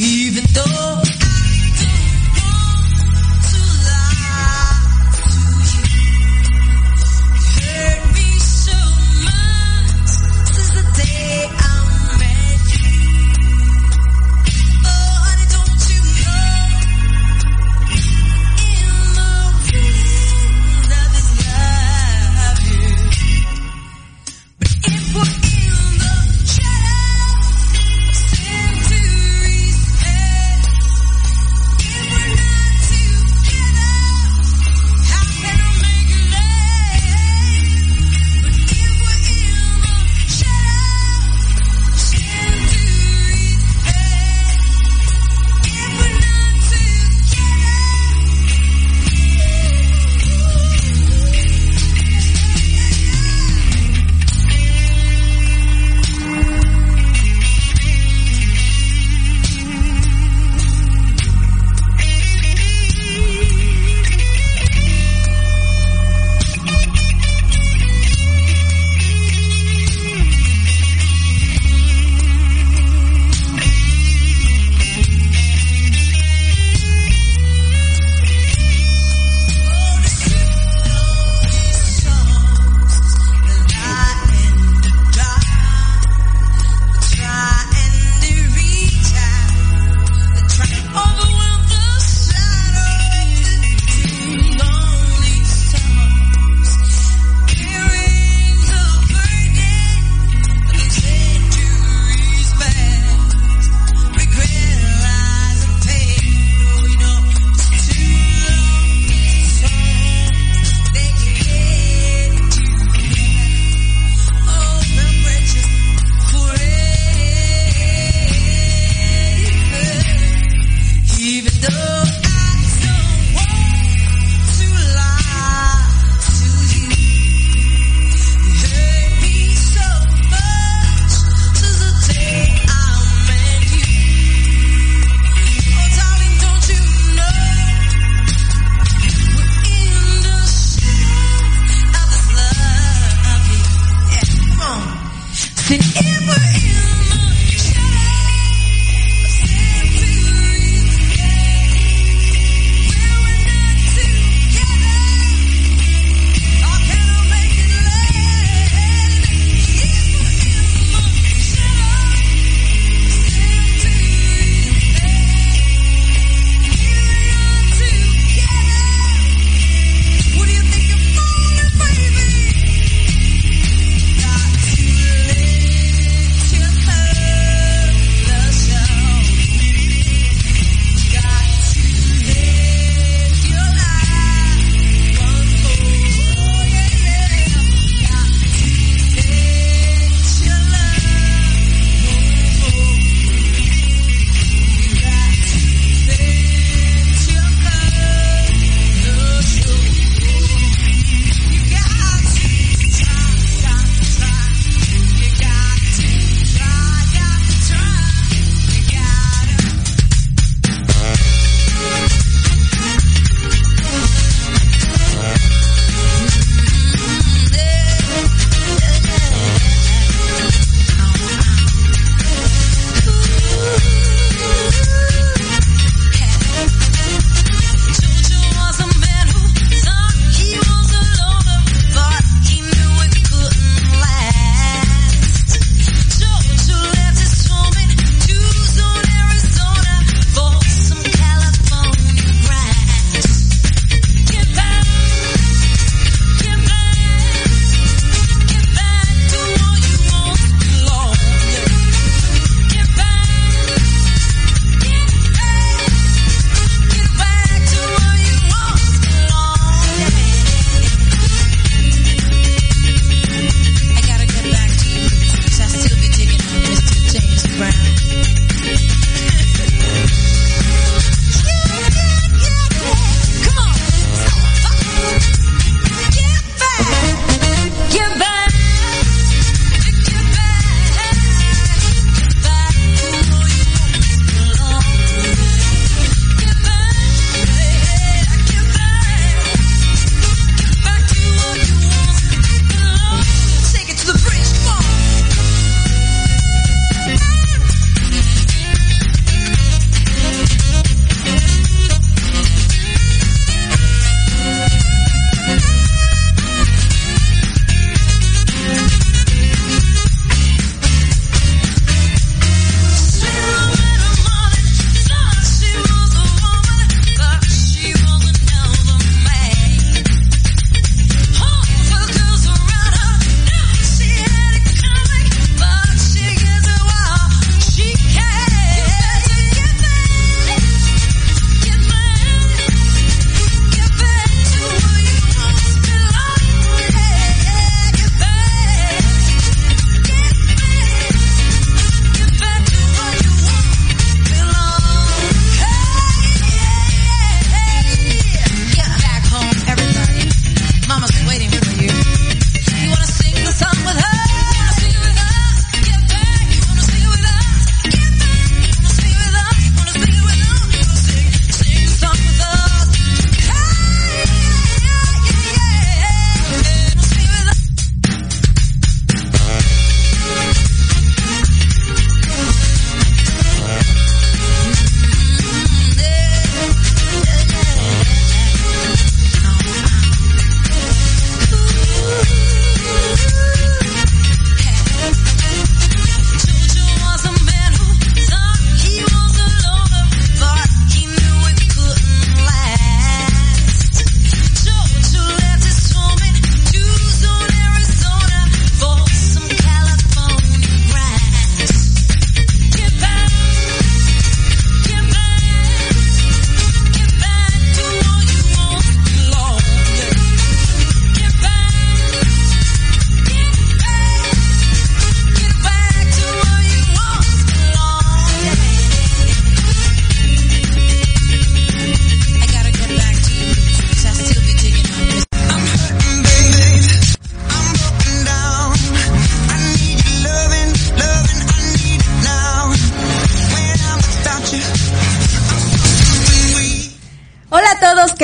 even though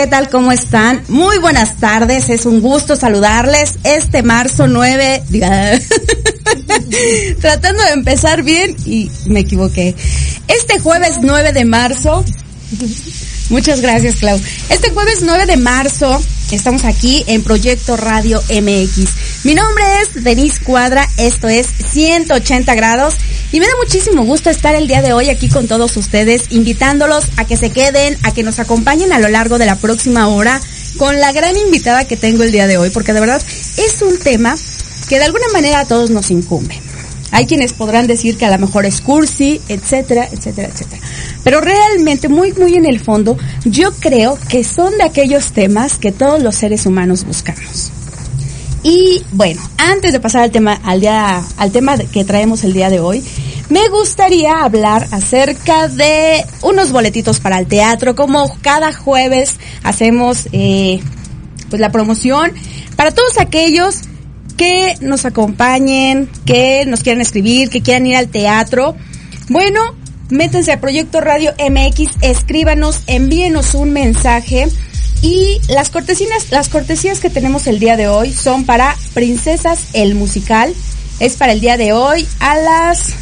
¿qué tal? ¿Cómo están? Muy buenas tardes, es un gusto saludarles este marzo 9, tratando de empezar bien y me equivoqué. Este jueves 9 de marzo, muchas gracias Clau. Este jueves 9 de marzo estamos aquí en Proyecto Radio MX. Mi nombre es Denise Cuadra, esto es 180 grados y me da muchísimo gusto estar el día de hoy aquí con todos ustedes, invitándolos a que se queden, a que nos acompañen a lo largo de la próxima hora con la gran invitada que tengo el día de hoy, porque de verdad es un tema que de alguna manera a todos nos incumbe. Hay quienes podrán decir que a lo mejor es cursi, etcétera, etcétera, etcétera. Pero realmente, muy, muy en el fondo, yo creo que son de aquellos temas que todos los seres humanos buscamos. Y bueno, antes de pasar al tema, al día, al tema que traemos el día de hoy, me gustaría hablar acerca de unos boletitos para el teatro, como cada jueves hacemos eh, pues la promoción para todos aquellos que nos acompañen, que nos quieran escribir, que quieran ir al teatro. Bueno, métanse a Proyecto Radio MX, escríbanos, envíenos un mensaje y las cortesinas, las cortesías que tenemos el día de hoy son para Princesas el Musical. Es para el día de hoy a las...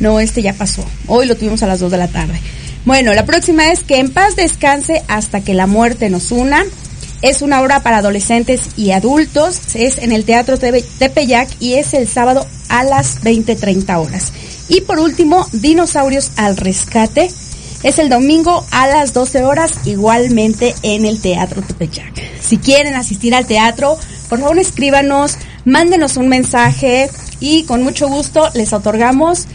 No, este ya pasó. Hoy lo tuvimos a las 2 de la tarde. Bueno, la próxima es que en paz descanse hasta que la muerte nos una. Es una obra para adolescentes y adultos. Es en el Teatro Tepeyac y es el sábado a las 20.30 horas. Y por último, Dinosaurios al Rescate es el domingo a las 12 horas, igualmente en el Teatro Tepeyac. Si quieren asistir al teatro, por favor escríbanos, mándenos un mensaje y con mucho gusto les otorgamos,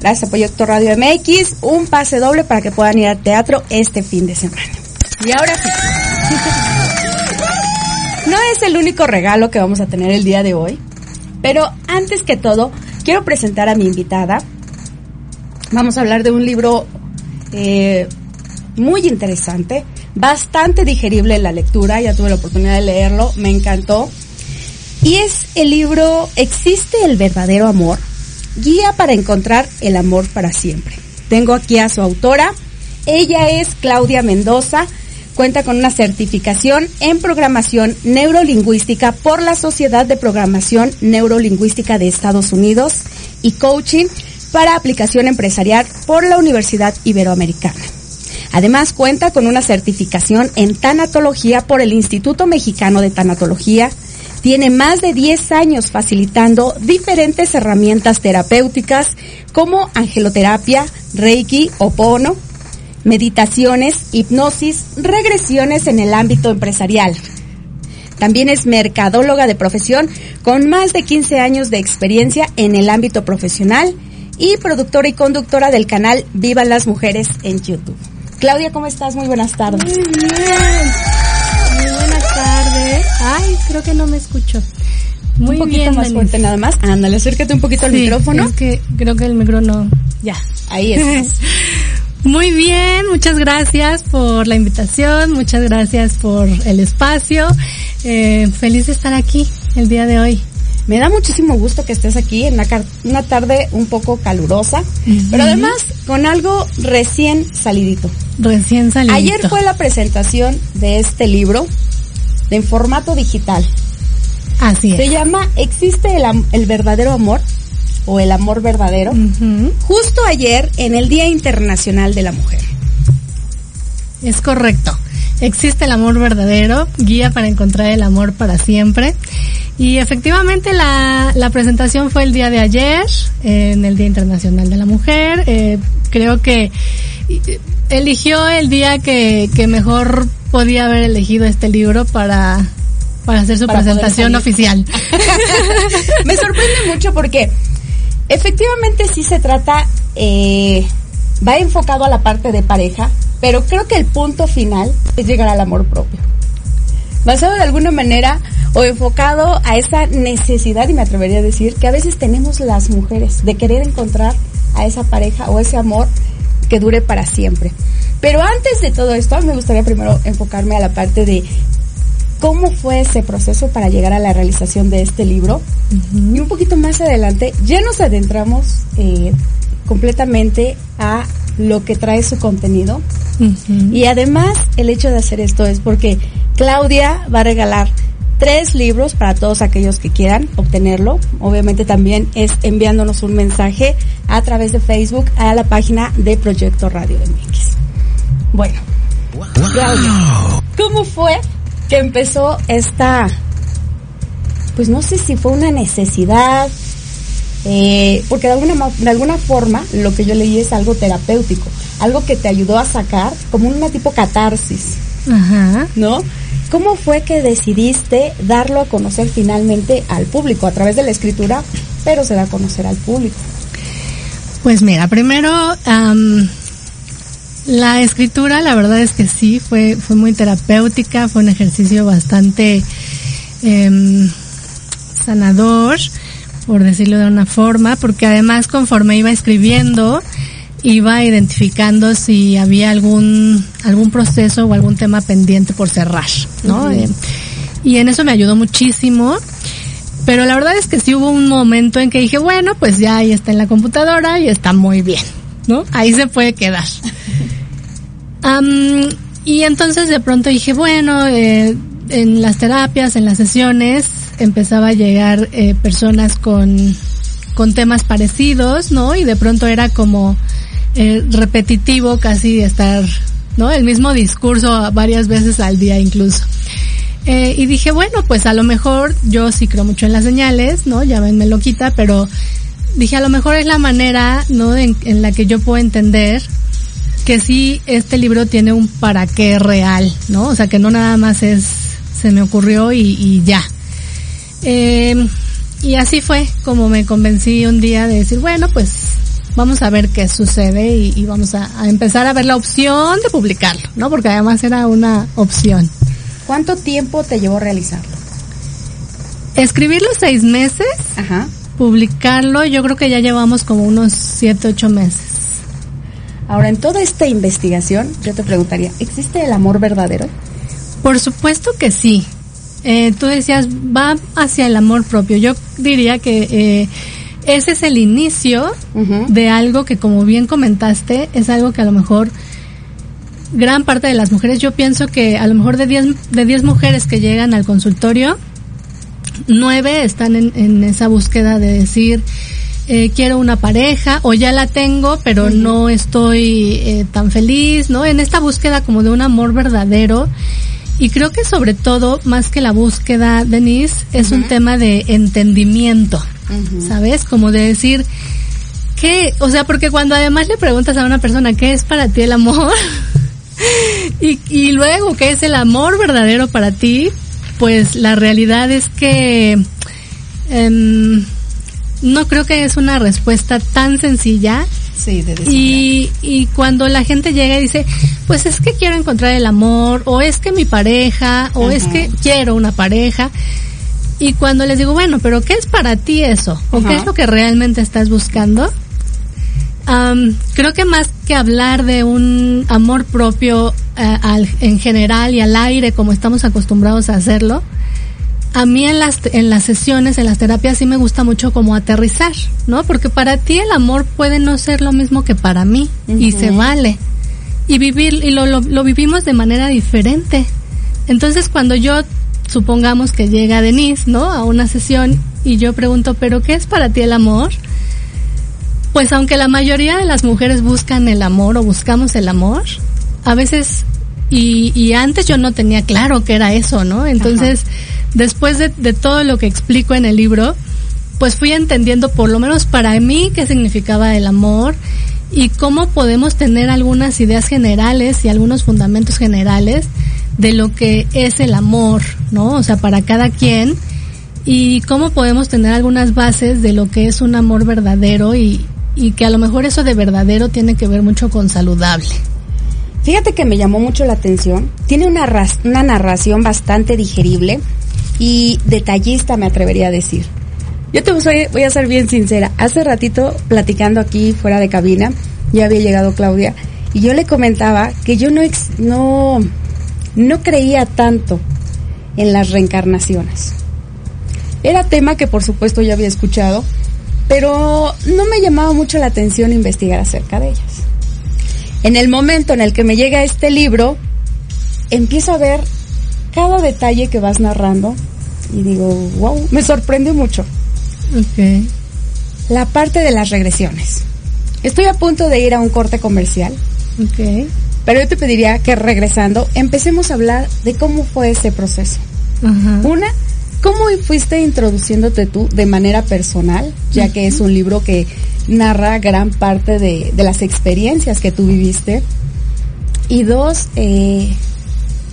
gracias a Proyecto Radio MX, un pase doble para que puedan ir al teatro este fin de semana. Y ahora sí. No es el único regalo que vamos a tener el día de hoy, pero antes que todo, quiero presentar a mi invitada. Vamos a hablar de un libro eh, muy interesante, bastante digerible la lectura, ya tuve la oportunidad de leerlo, me encantó. Y es el libro ¿Existe el verdadero amor? Guía para encontrar el amor para siempre. Tengo aquí a su autora. Ella es Claudia Mendoza. Cuenta con una certificación en programación neurolingüística por la Sociedad de Programación Neurolingüística de Estados Unidos y coaching para aplicación empresarial por la Universidad Iberoamericana. Además cuenta con una certificación en tanatología por el Instituto Mexicano de Tanatología. Tiene más de 10 años facilitando diferentes herramientas terapéuticas como angeloterapia, reiki, opono, meditaciones, hipnosis, regresiones en el ámbito empresarial. También es mercadóloga de profesión con más de 15 años de experiencia en el ámbito profesional y productora y conductora del canal Viva las Mujeres en YouTube. Claudia, ¿cómo estás? Muy buenas tardes. Muy bien. Muy buenas tardes. Ay, creo que no me escucho. Muy un poquito bien, más Denise. fuerte nada más. Ándale, acércate un poquito al Sí, micrófono. Es que creo que el micrófono. Ya. Ahí estás. Muy bien, muchas gracias por la invitación, muchas gracias por el espacio. Eh, feliz de estar aquí el día de hoy. Me da muchísimo gusto que estés aquí en una, una tarde un poco calurosa, pero además con algo recién salidito. Recién salido. Ayer fue la presentación de este libro en formato digital. Así Se es. llama ¿Existe el, el verdadero amor? O el amor verdadero. Justo ayer en el Día Internacional de la Mujer. Es correcto. Existe el amor verdadero, guía para encontrar el amor para siempre. Y efectivamente la, la presentación fue el día de ayer, en el Día Internacional de la Mujer. Eh, creo que eh, eligió el día que, que mejor podía haber elegido este libro para, para hacer su Para presentación oficial. Me sorprende mucho porque efectivamente sí se trata, eh, va enfocado a la parte de pareja, pero creo que el punto final es llegar al amor propio. Basado de alguna manera o enfocado a esa necesidad, y me atrevería a decir, que a veces tenemos las mujeres de querer encontrar a esa pareja o ese amor que dure para siempre. Pero antes de todo esto, me gustaría primero enfocarme a la parte de cómo fue ese proceso para llegar a la realización de este libro. Y un poquito más adelante ya nos adentramos eh, completamente a lo que trae su contenido. Y además, el hecho de hacer esto es porque Claudia va a regalar tres libros para todos aquellos que quieran obtenerlo. Obviamente también es enviándonos un mensaje a través de Facebook a la página de Proyecto Radio de MX. Bueno, Claudia, ¿cómo fue que empezó esta, pues no sé si fue una necesidad, eh, porque de alguna, de alguna forma lo que yo leí es algo terapéutico, algo que te ayudó a sacar como una tipo catarsis, Ajá. ¿no? ¿Cómo fue que decidiste darlo a conocer finalmente al público a través de la escritura, pero se da a conocer al público? Pues mira, primero la escritura, la verdad es que sí, fue fue muy terapéutica, fue un ejercicio bastante eh, sanador, por decirlo de una forma, porque además conforme iba escribiendo iba identificando si había algún algún proceso o algún tema pendiente por cerrar, ¿no? Eh, y en eso me ayudó muchísimo. Pero la verdad es que sí hubo un momento en que dije, bueno, pues ya ahí está en la computadora y está muy bien, ¿no? Ahí se puede quedar. Y entonces de pronto dije, bueno, eh, en las terapias, en las sesiones, empezaba a llegar eh, personas con, con temas parecidos, ¿no? Y de pronto era como, eh, repetitivo casi estar, ¿no? El mismo discurso varias veces al día incluso. Eh, y dije, bueno, pues a lo mejor yo sí creo mucho en las señales, ¿no? Ya me loquita, pero dije, a lo mejor es la manera, ¿no? En, la que yo puedo entender que sí este libro tiene un para qué real, ¿no? O sea, que no nada más es, se me ocurrió y, y ya. Eh, y así fue como me convencí un día de decir, bueno, pues vamos a ver qué sucede y, vamos a, empezar a ver la opción de publicarlo, ¿no? Porque además era una opción. ¿Cuánto tiempo te llevó realizarlo? Escribirlo seis meses. Ajá. Publicarlo, yo creo que ya llevamos como unos siete, ocho meses. Ahora, en toda esta investigación, yo te preguntaría, ¿existe el amor verdadero? Por supuesto que sí. Eh, tú decías, va hacia el amor propio. Yo diría que eh, ese es el inicio de algo que, como bien comentaste, es algo que a lo mejor gran parte de las mujeres, yo pienso que a lo mejor de 10 de diez mujeres que llegan al consultorio, nueve están en, esa búsqueda de decir, eh, quiero una pareja o ya la tengo, pero no estoy eh, tan feliz, ¿no? En esta búsqueda como de un amor verdadero. Y creo que sobre todo, más que la búsqueda, Denise, es un tema de entendimiento. ¿sabes? Como de decir, ¿qué? O sea, porque cuando además le preguntas a una persona, ¿qué es para ti el amor? y, y luego, ¿qué es el amor verdadero para ti? Pues la realidad es que em, no creo que es una respuesta tan sencilla. Sí, de y, y cuando la gente llega y dice, pues es que quiero encontrar el amor, o es que mi pareja, o es que quiero una pareja, y cuando les digo, bueno, pero ¿qué es para ti eso? ¿O qué es lo que realmente estás buscando? creo que más que hablar de un amor propio eh, al, en general y al aire como estamos acostumbrados a hacerlo, a mí en las, en las sesiones, en las terapias sí me gusta mucho como aterrizar, ¿no? Porque para ti el amor puede no ser lo mismo que para mí y se vale. Y vivir, y lo, lo, lo vivimos de manera diferente. Entonces cuando yo supongamos que llega Denise, ¿no? A una sesión y yo pregunto, ¿pero qué es para ti el amor? Pues aunque la mayoría de las mujeres buscan el amor o buscamos el amor, a veces, y, y antes yo no tenía claro qué era eso, ¿no? Entonces, después de, todo lo que explico en el libro, pues fui entendiendo por lo menos para mí qué significaba el amor y cómo podemos tener algunas ideas generales y algunos fundamentos generales de lo que es el amor, ¿no? O sea, para cada quien y cómo podemos tener algunas bases de lo que es un amor verdadero y, y que a lo mejor eso de verdadero tiene que ver mucho con saludable. Fíjate que me llamó mucho la atención. Tiene una, una narración bastante digerible y detallista, me atrevería a decir. Yo te voy, a ser bien sincera. Hace ratito, platicando aquí fuera de cabina, ya había llegado Claudia, y yo le comentaba que yo no, no no creía tanto en las reencarnaciones. Era tema que por supuesto ya había escuchado, pero no me llamaba mucho la atención investigar acerca de ellas. En el momento en el que me llega este libro, empiezo a ver cada detalle que vas narrando y digo, wow, me sorprende mucho. Ok. La parte de las regresiones. Estoy a punto de ir a un corte comercial, Ok. pero yo te pediría que regresando empecemos a hablar de cómo fue ese proceso. Ajá. Una, ¿cómo fuiste introduciéndote tú de manera personal, ya que es un libro que narra gran parte de, de las experiencias que tú viviste? Y dos, eh,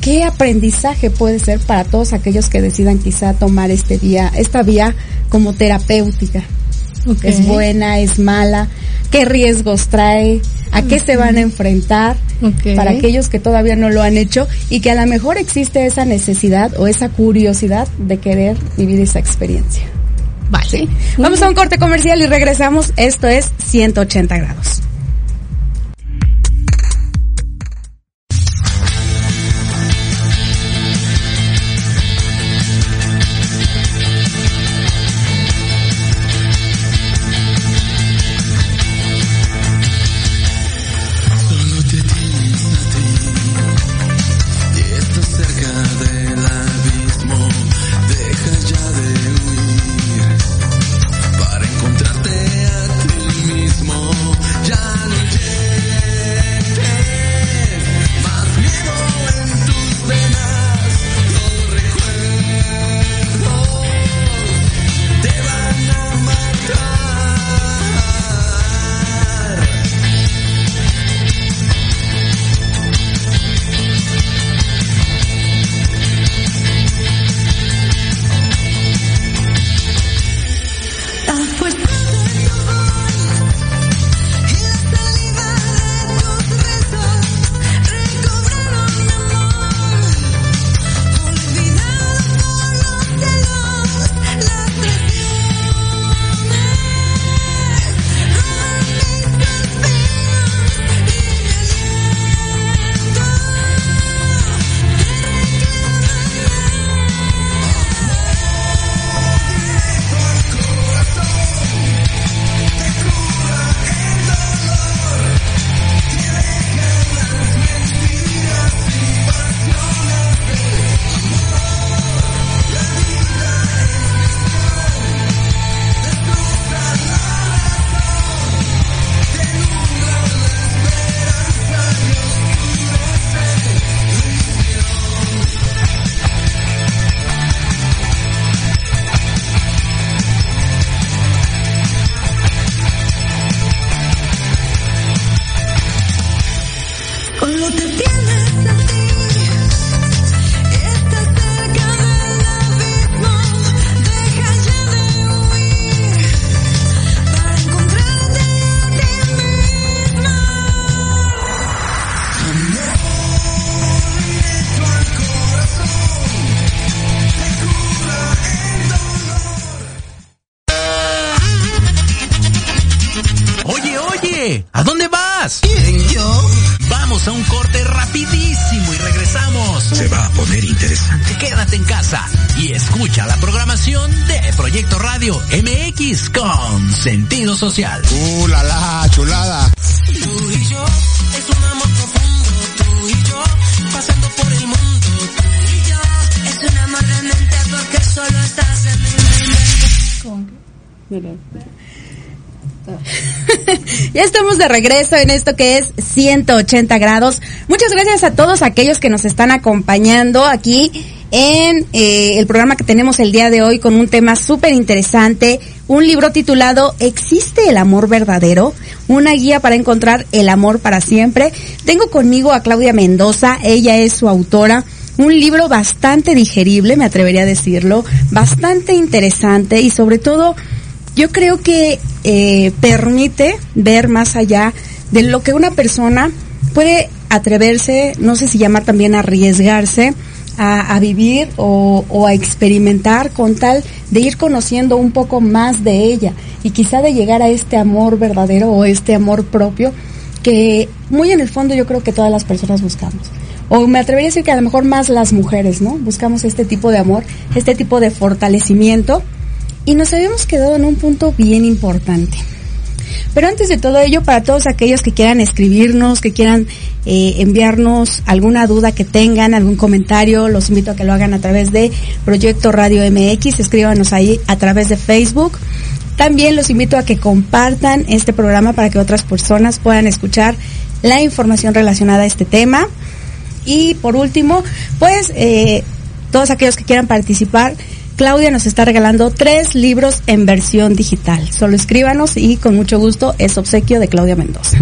¿qué aprendizaje puede ser para todos aquellos que decidan quizá tomar este vía, esta vía como terapéutica? ¿Es buena, es mala? ¿Qué riesgos trae? ¿A qué se van a enfrentar? Para aquellos que todavía no lo han hecho y que a lo mejor existe esa necesidad o esa curiosidad de querer vivir esa experiencia. Vale. ¿Sí? Vamos a un corte comercial y regresamos. Esto es 180 grados. Sentido social. ¡Uh, la, la, chulada! Tú y yo es un amor profundo, tú y yo pasando por el mundo, tú y yo es un amor de mente porque solo estás en mi mente. ya estamos de regreso en esto que es 180 grados. Muchas gracias a todos aquellos que nos están acompañando aquí en eh, el programa que tenemos el día de hoy con un tema súper interesante, un libro titulado ¿Existe el amor verdadero? Una guía para encontrar el amor para siempre. Tengo conmigo a Claudia Mendoza, ella es su autora. Un libro bastante digerible, me atrevería a decirlo, bastante interesante y sobre todo yo creo que eh, permite ver más allá de lo que una persona puede atreverse, no sé si llamar también arriesgarse a, a vivir o, o a experimentar con tal de ir conociendo un poco más de ella y quizá de llegar a este amor verdadero o este amor propio que muy en el fondo yo creo que todas las personas buscamos. O me atrevería a decir que a lo mejor más las mujeres, ¿no? Buscamos este tipo de amor, este tipo de fortalecimiento y nos habíamos quedado en un punto bien importante. Pero antes de todo ello, para todos aquellos que quieran escribirnos, que quieran eh, enviarnos alguna duda que tengan, algún comentario, los invito a que lo hagan a través de Proyecto Radio MX, escríbanos ahí a través de Facebook. También los invito a que compartan este programa para que otras personas puedan escuchar la información relacionada a este tema. Y por último, pues eh, todos aquellos que quieran participar, Claudia nos está regalando tres libros en versión digital. Solo escríbanos y con mucho gusto es obsequio de Claudia Mendoza.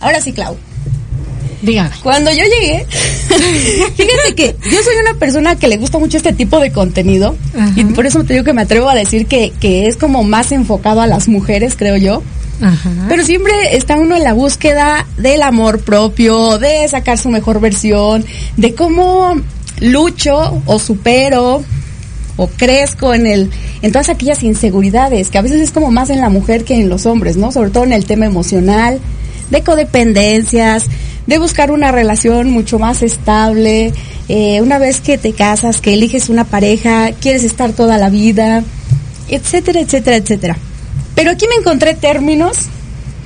Ahora sí, Clau. Dígame. Cuando yo llegué, fíjate que yo soy una persona que le gusta mucho este tipo de contenido Ajá. y por eso te digo que me atrevo a decir que, que es como más enfocado a las mujeres, creo yo. Ajá. Pero siempre está uno en la búsqueda del amor propio, de sacar su mejor versión, de cómo lucho o supero o crezco en el en todas aquellas inseguridades que a veces es como más en la mujer que en los hombres, ¿no? Sobre todo en el tema emocional, de codependencias, de buscar una relación mucho más estable, eh, una vez que te casas, que eliges una pareja, quieres estar toda la vida, etcétera, etcétera, etcétera. Pero aquí me encontré términos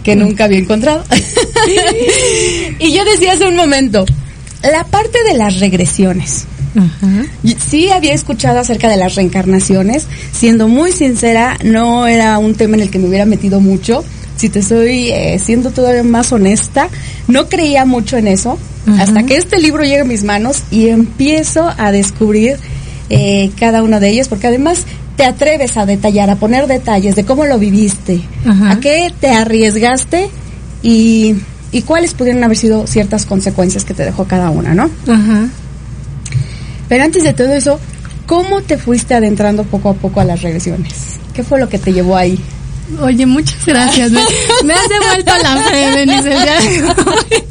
que nunca había encontrado. y yo decía hace un momento, la parte de las regresiones. Ajá. Y Sí había escuchado acerca de las reencarnaciones, siendo muy sincera, no era un tema en el que me hubiera metido mucho. Si te estoy eh, siendo todavía más honesta, no creía mucho en eso, hasta que este libro llega a mis manos y empiezo a descubrir eh, cada uno de ellos, porque además te atreves a detallar, a poner detalles de cómo lo viviste, a qué te arriesgaste y, y cuáles pudieron haber sido ciertas consecuencias que te dejó cada una, ¿no? Ajá. Pero antes de todo eso, ¿cómo te fuiste adentrando poco a poco a las regresiones? ¿Qué fue lo que te llevó ahí? Oye, muchas gracias. Me, me has devuelto la fe, hoy.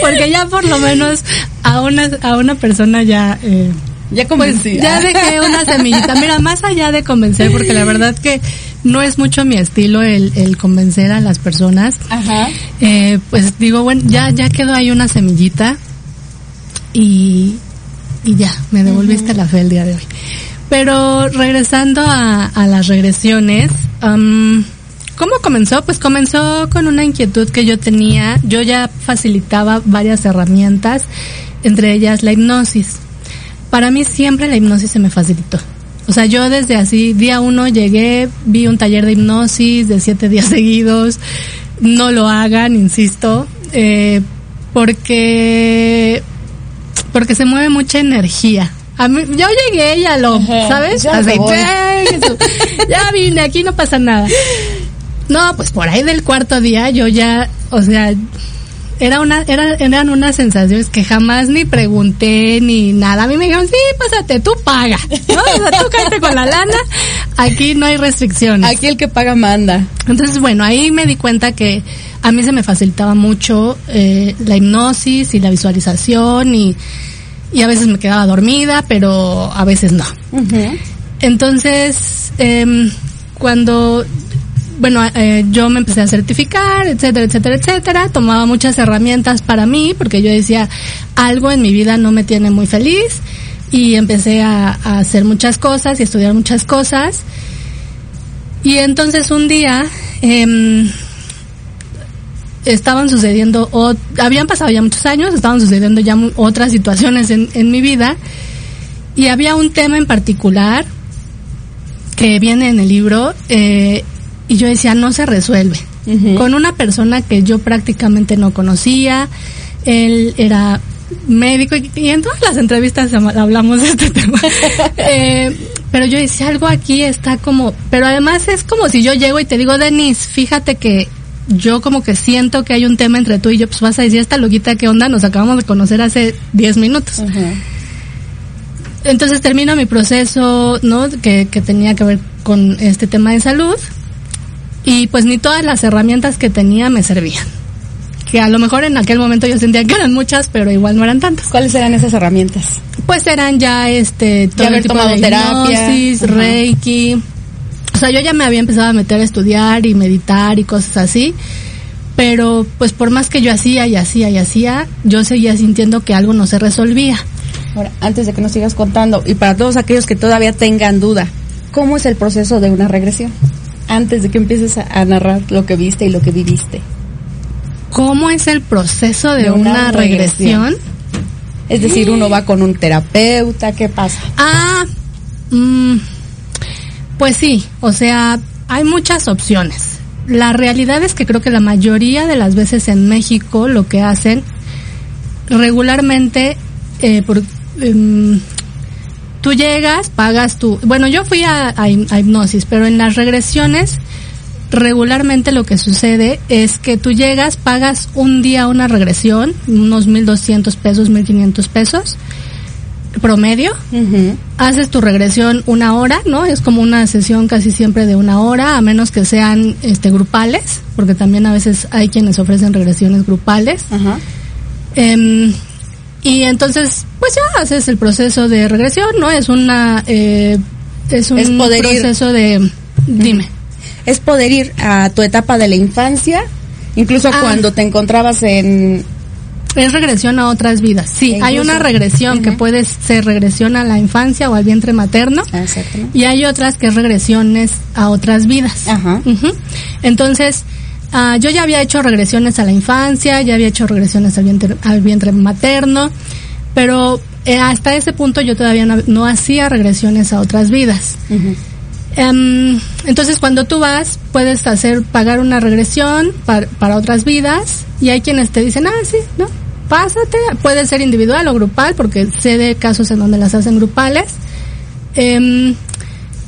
Porque ya por lo menos a una, a una persona ya, eh, Ya pues convencida. ya dejé una semillita. Mira, más allá de convencer, porque la verdad que no es mucho mi estilo el, el convencer a las personas. Ajá. Eh, pues digo, bueno, ya, ya quedó ahí una semillita y, y ya, me devolviste la fe el día de hoy. Pero regresando a, a las regresiones, am, ¿cómo comenzó? Pues comenzó con una inquietud que yo tenía. Yo ya facilitaba varias herramientas, entre ellas la hipnosis. Para mí siempre la hipnosis se me facilitó. O sea, yo desde así, día uno llegué, vi un taller de hipnosis de siete días seguidos. No lo hagan, insisto, eh, porque porque se mueve mucha energía. A mí, yo llegué y a lo, Ajá, ¿sabes? ya ya vine, aquí no pasa nada. No, pues por ahí del cuarto día yo ya, o sea, era una, era, eran unas sensaciones que jamás ni pregunté ni nada. A mí me dijeron, sí, pásate, tú paga, ¿no? O sea, tú cállate con la lana, aquí no hay restricciones. Aquí el que paga manda. Entonces, bueno, ahí me di cuenta que a mí se me facilitaba mucho eh, la hipnosis y la visualización y, y a veces me quedaba dormida, pero a veces no. Entonces, em, cuando, bueno, eh, yo me empecé a certificar, etcétera, etcétera, etcétera, tomaba muchas herramientas para mí, porque yo decía, algo en mi vida no me tiene muy feliz, y empecé a, hacer muchas cosas y estudiar muchas cosas. Y entonces un día, em, estaban sucediendo, habían pasado ya muchos años, estaban sucediendo ya otras situaciones en, en mi vida, y había un tema en particular que viene en el libro, eh, y yo decía, no se resuelve. Con una persona que yo prácticamente no conocía, él era médico y, y en todas las entrevistas hab- hablamos de este tema. Eh, pero yo decía, algo aquí está como, pero además es como si yo llego y te digo, Denise, fíjate que yo como que siento que hay un tema entre tú y yo, pues vas a decir, esta loquita, ¿qué onda? Nos acabamos de conocer hace 10 minutos. Entonces termino mi proceso, ¿no? Que, que tenía que ver con este tema de salud. Y pues ni todas las herramientas que tenía me servían. Que a lo mejor en aquel momento yo sentía que eran muchas, pero igual no eran tantas. ¿Cuáles eran esas herramientas? Pues eran ya este todo haber el tipo tomado de terapia. hipnosis, reiki. O sea, yo ya me había empezado a meter a estudiar y meditar y cosas así. Pero pues por más que yo hacía y hacía y hacía, yo seguía sintiendo que algo no se resolvía. Ahora, antes de que nos sigas contando, y para todos aquellos que todavía tengan duda, ¿cómo es el proceso de una regresión? Antes de que empieces a, a narrar lo que viste y lo que viviste? ¿Cómo es el proceso de, De una una, regresión. regresión? Es decir, uno va con un terapeuta, ¿qué pasa? Ah, mm, pues sí, o sea, hay muchas opciones. La realidad es que creo que la mayoría de las veces en México lo que hacen regularmente, eh, por, em, tú llegas, pagas tu, bueno, yo fui a, hipnosis, pero en las regresiones regularmente lo que sucede es que tú llegas, pagas un día una regresión, unos 1.200 pesos, 1.500 pesos promedio, haces tu regresión una hora, ¿no? Es como una sesión casi siempre de una hora, a menos que sean este grupales, porque también a veces hay quienes ofrecen regresiones grupales. Ajá. Em, y entonces, pues ya haces el proceso de regresión, ¿no? Es una, eh, es un Es poder ir. proceso de, dime. Es poder ir a tu etapa de la infancia, incluso Ah. cuando te encontrabas en... Es regresión a otras vidas. Sí, E hay una regresión que puede ser regresión a la infancia o al vientre materno. Ah, Exactamente. Y hay otras que es regresiones a otras vidas. Ajá. Ujú. Entonces, ah, yo ya había hecho regresiones a la infancia, ya había hecho regresiones al vientre, al vientre materno, pero eh, hasta ese punto yo todavía no, no hacía regresiones a otras vidas. Em, entonces, cuando tú vas, puedes hacer, pagar una regresión par- para otras vidas, y hay quienes te dicen, ah, sí, no, pásate, puede ser individual o grupal, porque sé de casos en donde las hacen grupales. Em,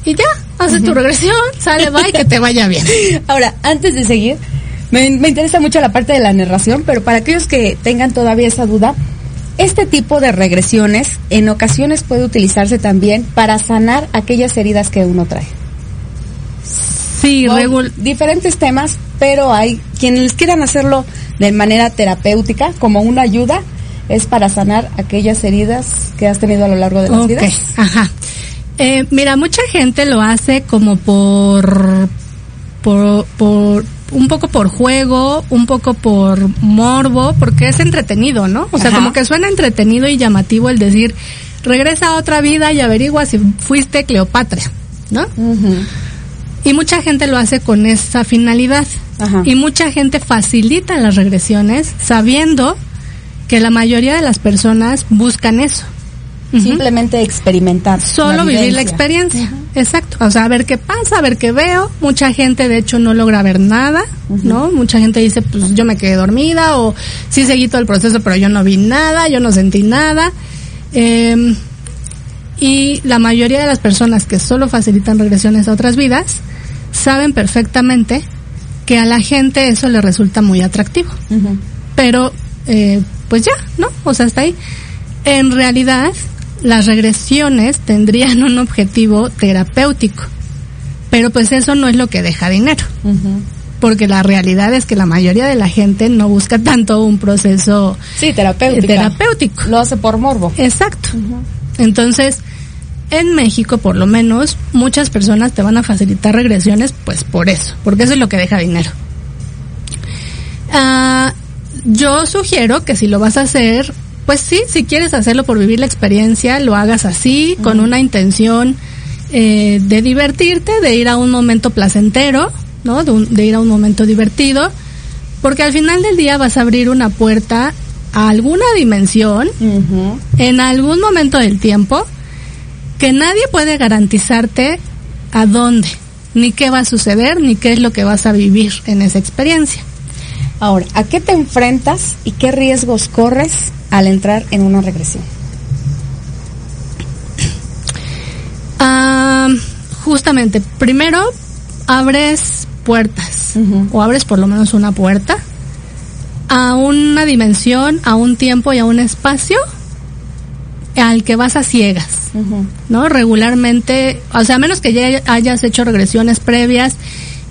y ya, haces tu regresión, sale, va y que te vaya bien. Ahora, antes de seguir, me, me interesa mucho la parte de la narración, pero para aquellos que tengan todavía esa duda, este tipo de regresiones en ocasiones puede utilizarse también para sanar aquellas heridas que uno trae. Sí, Diferentes temas, pero hay quienes quieran hacerlo de manera terapéutica, como una ayuda, es para sanar aquellas heridas que has tenido a lo largo de las Ok, vidas. Ajá. Eh, mira, mucha gente lo hace como por, por, por, un poco por juego, un poco por morbo, porque es entretenido, ¿no? O sea, Ajá. como que suena entretenido y llamativo el decir, regresa a otra vida y averigua si fuiste Cleopatra, ¿no? Y mucha gente lo hace con esa finalidad. Ajá. Y mucha gente facilita las regresiones sabiendo que la mayoría de las personas buscan eso. Simplemente experimentar. Solo vivir la experiencia. Exacto. O sea, a ver qué pasa, a ver qué veo. Mucha gente, de hecho, no logra ver nada, ¿no? Mucha gente dice, pues yo me quedé dormida o sí seguí todo el proceso, pero yo no vi nada, yo no sentí nada. Eh, y la mayoría de las personas que solo facilitan regresiones a otras vidas saben perfectamente que a la gente eso le resulta muy atractivo pero eh, pues ya, ¿no? O sea, hasta ahí. En realidad, las regresiones tendrían un objetivo terapéutico, pero pues eso no es lo que deja dinero, porque la realidad es que la mayoría de la gente no busca tanto un proceso Sí, eh, terapéutico. Lo hace por morbo. Exacto. Entonces, en México, por lo menos, muchas personas te van a facilitar regresiones, pues por eso, porque eso es lo que deja dinero. Ah, yo sugiero que si lo vas a hacer, pues sí, si quieres hacerlo por vivir la experiencia, lo hagas así, con una intención eh, de divertirte, de ir a un momento placentero, ¿no? De, un- de ir a un momento divertido, porque al final del día vas a abrir una puerta a alguna dimensión en algún momento del tiempo que nadie puede garantizarte a dónde, ni qué va a suceder, ni qué es lo que vas a vivir en esa experiencia. Ahora, ¿a qué te enfrentas y qué riesgos corres al entrar en una regresión? Ah, justamente, primero abres puertas, o abres por lo menos una puerta, a una dimensión, a un tiempo y a un espacio al que vas a ciegas. ¿no? Regularmente, o sea, a menos que ya hayas hecho regresiones previas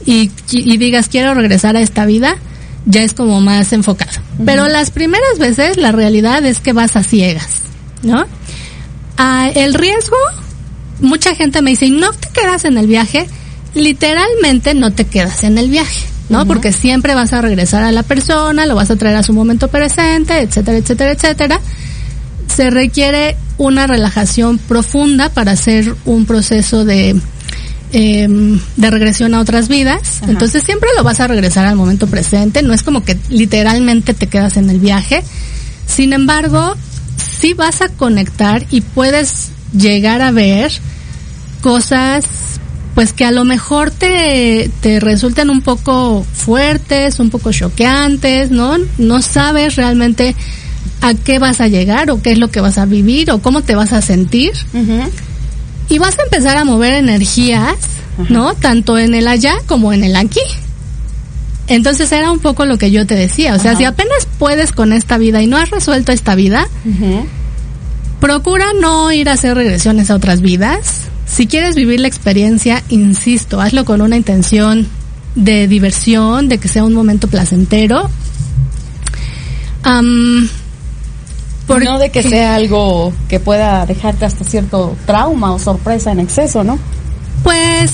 y, y digas quiero regresar a esta vida, ya es como más enfocado. Pero las primeras veces la realidad es que vas a ciegas, ¿no? Ah, el riesgo, mucha gente me dice, ¿y no te quedas en el viaje? Literalmente no te quedas en el viaje, ¿no? Porque siempre vas a regresar a la persona, lo vas a traer a su momento presente, etcétera, etcétera, etcétera se requiere una relajación profunda para hacer un proceso de em, de regresión a otras vidas. Entonces siempre lo vas a regresar al momento presente. No es como que literalmente te quedas en el viaje. Sin embargo, sí vas a conectar y puedes llegar a ver cosas pues que a lo mejor te, te resultan un poco fuertes, un poco choqueantes, ¿no? No sabes realmente a qué vas a llegar o qué es lo que vas a vivir o cómo te vas a sentir. Y vas a empezar a mover energías, ¿no? Tanto en el allá como en el aquí. Entonces era un poco lo que yo te decía. O sea, si apenas puedes con esta vida y no has resuelto esta vida, procura no ir a hacer regresiones a otras vidas. Si quieres vivir la experiencia, insisto, hazlo con una intención de diversión, de que sea un momento placentero. Am, no de que sea algo que pueda dejarte hasta cierto trauma o sorpresa en exceso, ¿no? Pues,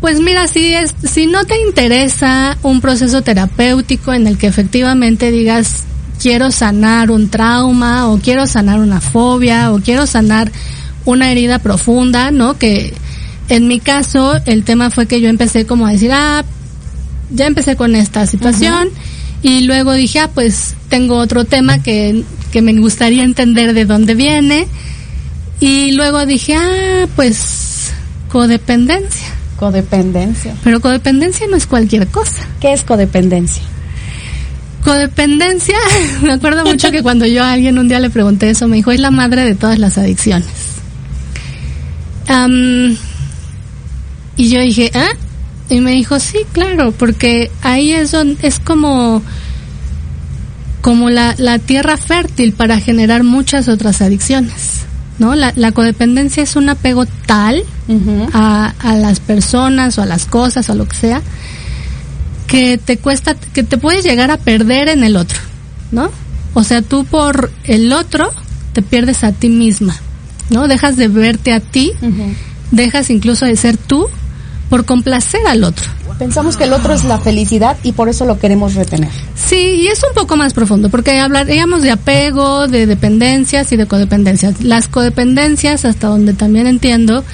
pues mira, si es, si no te interesa un proceso terapéutico en el que efectivamente digas quiero sanar un trauma o quiero sanar una fobia o quiero sanar una herida profunda, ¿no? Que en mi caso el tema fue que yo empecé como a decir, ah, ya empecé con esta situación y luego dije, ah, pues tengo otro tema que, que me gustaría entender de dónde viene y luego dije, ah, pues codependencia. Codependencia. Pero codependencia no es cualquier cosa. ¿Qué es codependencia? Codependencia, me acuerdo mucho que cuando yo a alguien un día le pregunté eso, me dijo, es la madre de todas las adicciones. Y yo dije, ¿ah? Y me dijo, sí, claro, porque ahí es donde, es como, como la, la tierra fértil para generar muchas otras adicciones, ¿no? La, la codependencia es un apego tal a, a las personas o a las cosas o a lo que sea, que te cuesta, que te puedes llegar a perder en el otro, ¿no? O sea, tú por el otro te pierdes a ti misma, ¿no? Dejas de verte a ti, dejas incluso de ser tú por complacer al otro. Pensamos que el otro es la felicidad y por eso lo queremos retener. Sí, y es un poco más profundo, porque hablaríamos de apego, de dependencias y de codependencias. Las codependencias, hasta donde también entiendo,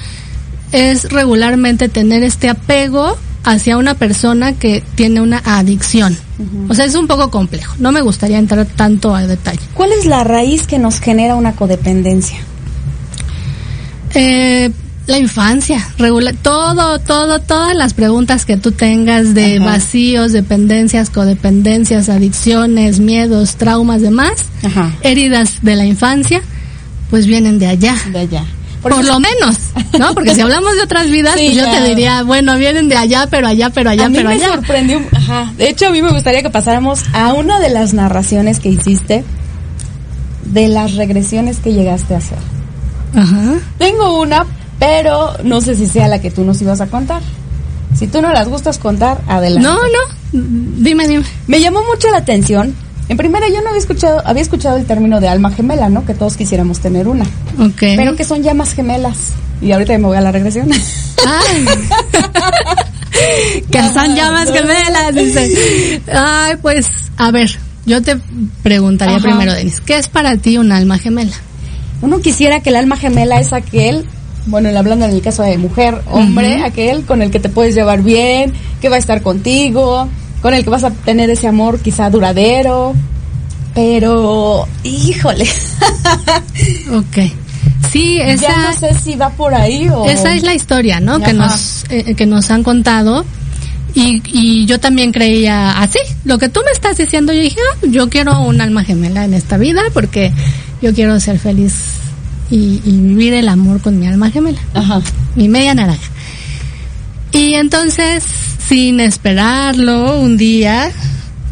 es regularmente tener este apego hacia una persona que tiene una adicción. O sea, es un poco complejo. No me gustaría entrar tanto a detalle. ¿Cuál es la raíz que nos genera una codependencia? Eh, la infancia, regula todo, todo, todas las preguntas que tú tengas de Ajá. vacíos, dependencias, codependencias, adicciones, miedos, traumas, demás, Ajá. heridas de la infancia, pues vienen de allá. De allá. Por, eso- lo menos, ¿no? Porque si hablamos de otras vidas, Sí, pues yo claro. te diría, bueno, vienen de allá, pero allá, pero allá, a mí pero me allá. sorprendió. Ajá. De hecho, a mí me gustaría que pasáramos a una de las narraciones que hiciste de las regresiones que llegaste a hacer. Ajá. Tengo una, pero no sé si sea la que tú nos ibas a contar. Si tú no las gustas contar, adelante. No, no, dime, dime. Me llamó mucho la atención. En primera, yo no había escuchado, había escuchado el término de alma gemela, ¿no? Que todos quisiéramos tener una. Ok. Pero que son llamas gemelas. Y ahorita me voy a la regresión. Ay. que son llamas gemelas, dice. Ay, pues, a ver, yo te preguntaría Ajá. primero, Denis, ¿qué es para ti un alma gemela? Uno quisiera que el alma gemela es aquel, bueno, hablando en el caso de mujer, hombre, aquel con el que te puedes llevar bien, que va a estar contigo, con el que vas a tener ese amor quizá duradero. Pero, híjole, Ok. Sí, esa, ya no sé si va por ahí o... esa es la historia, ¿no? Que nos, eh, que nos han contado. Y, y yo también creía así. Lo que tú me estás diciendo, yo dije, ah, yo quiero un alma gemela en esta vida porque yo quiero ser feliz y, y vivir el amor con mi alma gemela. Ajá. mi media naranja. Y entonces, sin esperarlo, un día,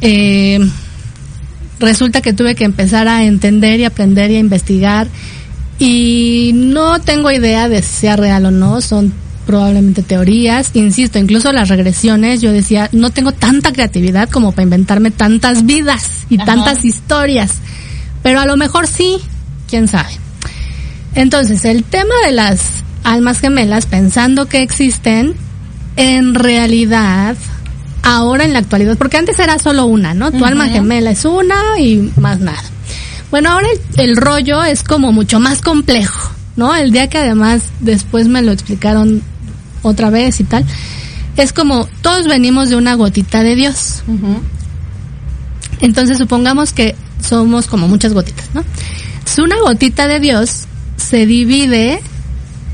eh, resulta que tuve que empezar a entender y aprender y a investigar. Y no tengo idea de si sea real o no, son probablemente teorías. Insisto, incluso las regresiones, yo decía, no tengo tanta creatividad como para inventarme tantas vidas y Ajá. tantas historias. Pero a lo mejor sí, quién sabe. Entonces, el tema de las almas gemelas, pensando que existen, en realidad, ahora en la actualidad, porque antes era solo una, ¿no? Tu alma gemela es una y más nada. Bueno, ahora el, el rollo es como mucho más complejo, ¿no? El día que además después me lo explicaron otra vez y tal. Es como todos venimos de una gotita de Dios. Entonces supongamos que somos como muchas gotitas, ¿no? Entonces, una gotita de Dios se divide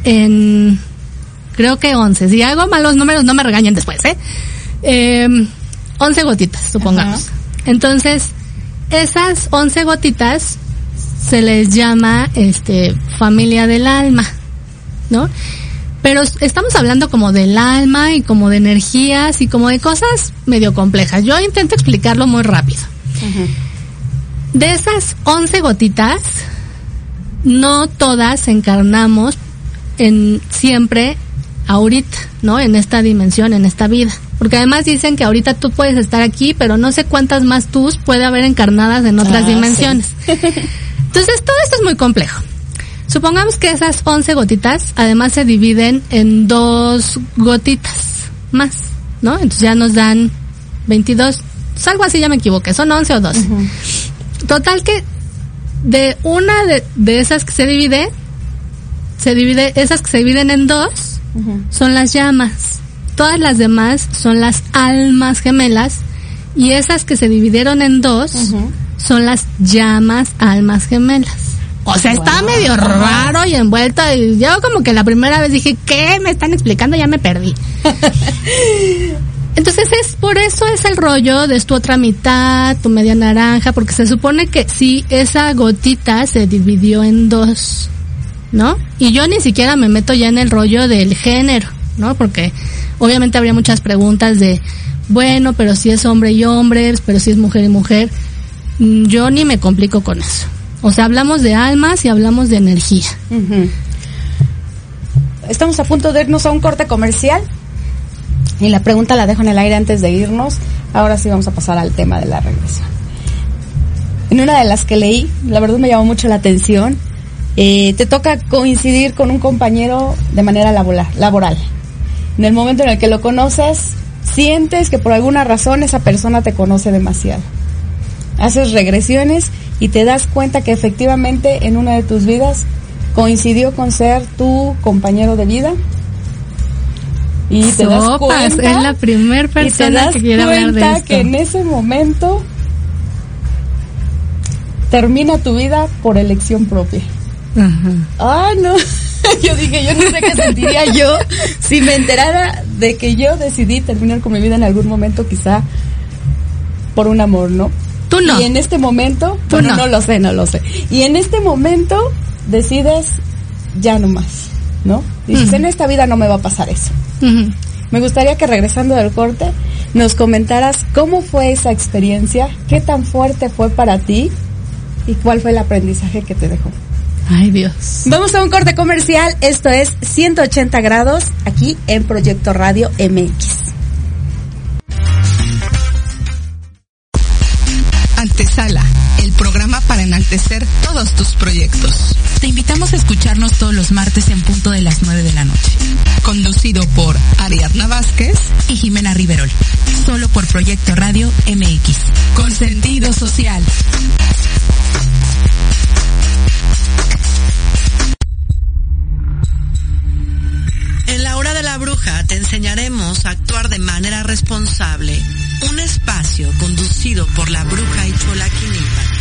en creo que 11. Si hago malos números no me regañen después, ¿eh? Eh, 11 gotitas, supongamos. Entonces, esas 11 gotitas se les llama este familia del alma, ¿no? Pero estamos hablando como del alma y como de energías y como de cosas medio complejas. Yo intento explicarlo muy rápido. De esas 11 gotitas, no todas encarnamos en siempre ahorita, ¿no? En esta dimensión, en esta vida. Porque además dicen que ahorita tú puedes estar aquí, pero no sé cuántas más tus puede haber encarnadas en otras Ah, sí. dimensiones. Entonces todo esto es muy complejo. Supongamos que esas 11 gotitas además se dividen en dos gotitas más, ¿no? Entonces ya nos dan 22, pues algo así ya me equivoqué, son 11 o 12. Total que de una de, de esas que se divide, se divide, esas que se dividen en dos, son las llamas. Todas las demás son las almas gemelas y esas que se dividieron en dos son las llamas almas gemelas. O sea, está medio raro y envuelto y yo como que la primera vez dije, ¿qué me están explicando? Ya me perdí. Entonces es por eso es el rollo de tu otra mitad, tu media naranja, porque se supone que sí esa gotita se dividió en dos, ¿no? Y yo ni siquiera me meto ya en el rollo del género, ¿no? Porque obviamente habría muchas preguntas de, bueno, pero si es hombre y hombre, pero si es mujer y mujer, Mm, yo ni me complico con eso. O sea, hablamos de almas y hablamos de energía. Estamos a punto de irnos a un corte comercial. Y la pregunta la dejo en el aire antes de irnos. Ahora sí vamos a pasar al tema de la regresión. En una de las que leí, la verdad me llamó mucho la atención. eh, te toca coincidir con un compañero de manera laboral. En el momento en el que lo conoces, sientes que por alguna razón esa persona te conoce demasiado. Haces regresiones y te das cuenta que efectivamente en una de tus vidas coincidió con ser tu compañero de vida. Y te das Sopas, cuenta es la primer y te persona das que quiere hablar de esto. que en ese momento termina tu vida por elección propia. Ajá. Ah, no. Yo dije, yo no sé qué sentiría yo si me enterara de que yo decidí terminar con mi vida en algún momento, quizá por un amor, ¿no? Tú no. Y en este momento, Tú bueno, no. no lo sé, no lo sé. Y en este momento decides ya no más, ¿no? Dices, en esta vida no me va a pasar eso. Me gustaría que regresando del corte nos comentaras cómo fue esa experiencia, qué tan fuerte fue para ti y cuál fue el aprendizaje que te dejó. Ay, Dios. Vamos a un corte comercial, esto es 180 grados aquí en Proyecto Radio MX. Antesala, el programa para enaltecer todos tus proyectos. Te invitamos a escucharnos todos los martes en punto de las 9 de la noche. Por Ariadna Vázquez, Y Jimena Riverol. Solo por Proyecto Radio MX. con sentido social. En la hora de la bruja te enseñaremos a actuar de manera responsable. Un espacio conducido por la bruja y Chola Quinita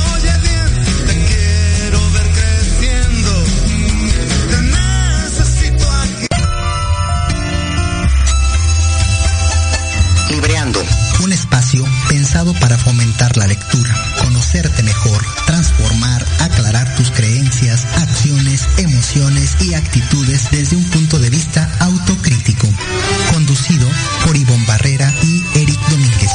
un espacio pensado para fomentar la lectura, conocerte mejor, transformar, aclarar tus creencias, acciones, emociones y actitudes desde un punto de vista autocrítico. Conducido por Ivonne Barrera y Eric Domínguez.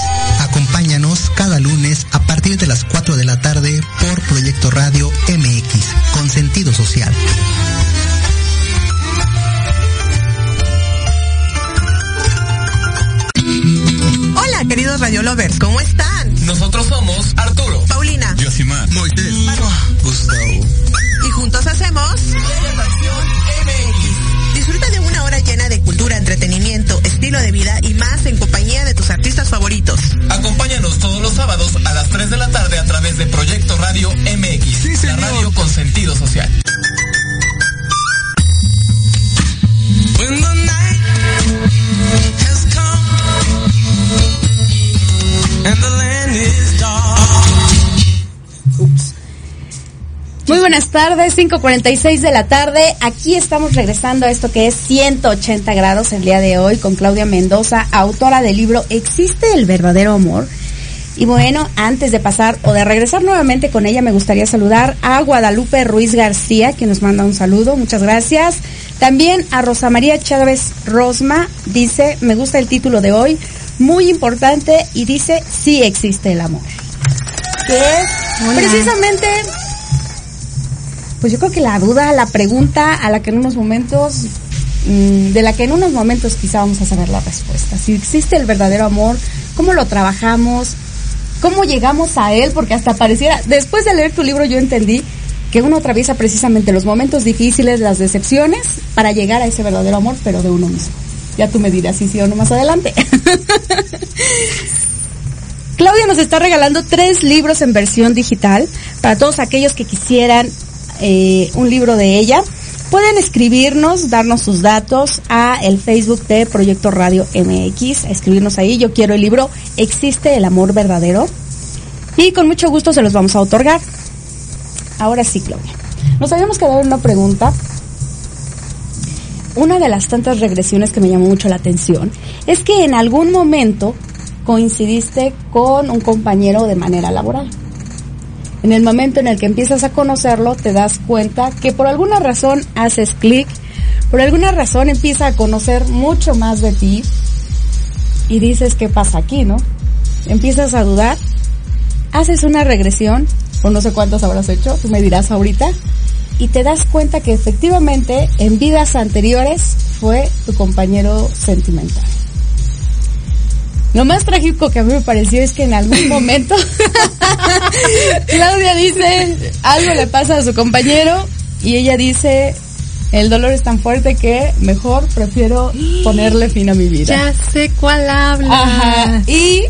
Tardes, 5.46 de la tarde. Aquí estamos regresando a esto que es 180 grados el día de hoy con Claudia Mendoza, autora del libro ¿Existe el verdadero amor? Y bueno, antes de pasar o de regresar nuevamente con ella, me gustaría saludar a Guadalupe Ruiz García, que nos manda un saludo, muchas gracias. También a Rosa María Chávez Rosma, dice, me gusta el título de hoy, muy importante, y dice, sí existe el amor. Que es precisamente pues yo creo que la duda, la pregunta a la que en unos momentos, mm, de la que en unos momentos quizá vamos a saber la respuesta. Si existe el verdadero amor, cómo lo trabajamos, cómo llegamos a él, porque hasta pareciera, después de leer tu libro yo entendí que uno atraviesa precisamente los momentos difíciles, las decepciones, para llegar a ese verdadero amor, pero de uno mismo. Ya tú me dirás si sí o no más adelante. Claudia nos está regalando tres libros en versión digital para todos aquellos que quisieran eh, un libro de ella. Pueden escribirnos, darnos sus datos a el Facebook de Proyecto Radio MX, escribirnos ahí, yo quiero el libro ¿Existe el amor verdadero? Y con mucho gusto se los vamos a otorgar. Ahora sí, Claudia. Nos habíamos quedado en una pregunta. Una de las tantas regresiones que me llamó mucho la atención es que en algún momento coincidiste con un compañero de manera laboral. En el momento en el que empiezas a conocerlo, te das cuenta que por alguna razón haces clic, por alguna razón empieza a conocer mucho más de ti y dices, ¿qué pasa aquí, no? Empiezas a dudar, haces una regresión, o no sé cuántas habrás hecho, tú me dirás ahorita, y te das cuenta que efectivamente en vidas anteriores fue tu compañero sentimental. Lo más trágico que a mí me pareció es que en algún momento Claudia dice algo le pasa a su compañero y ella dice el dolor es tan fuerte que mejor prefiero ponerle fin a mi vida. Ya sé cuál habla. Ajá. Y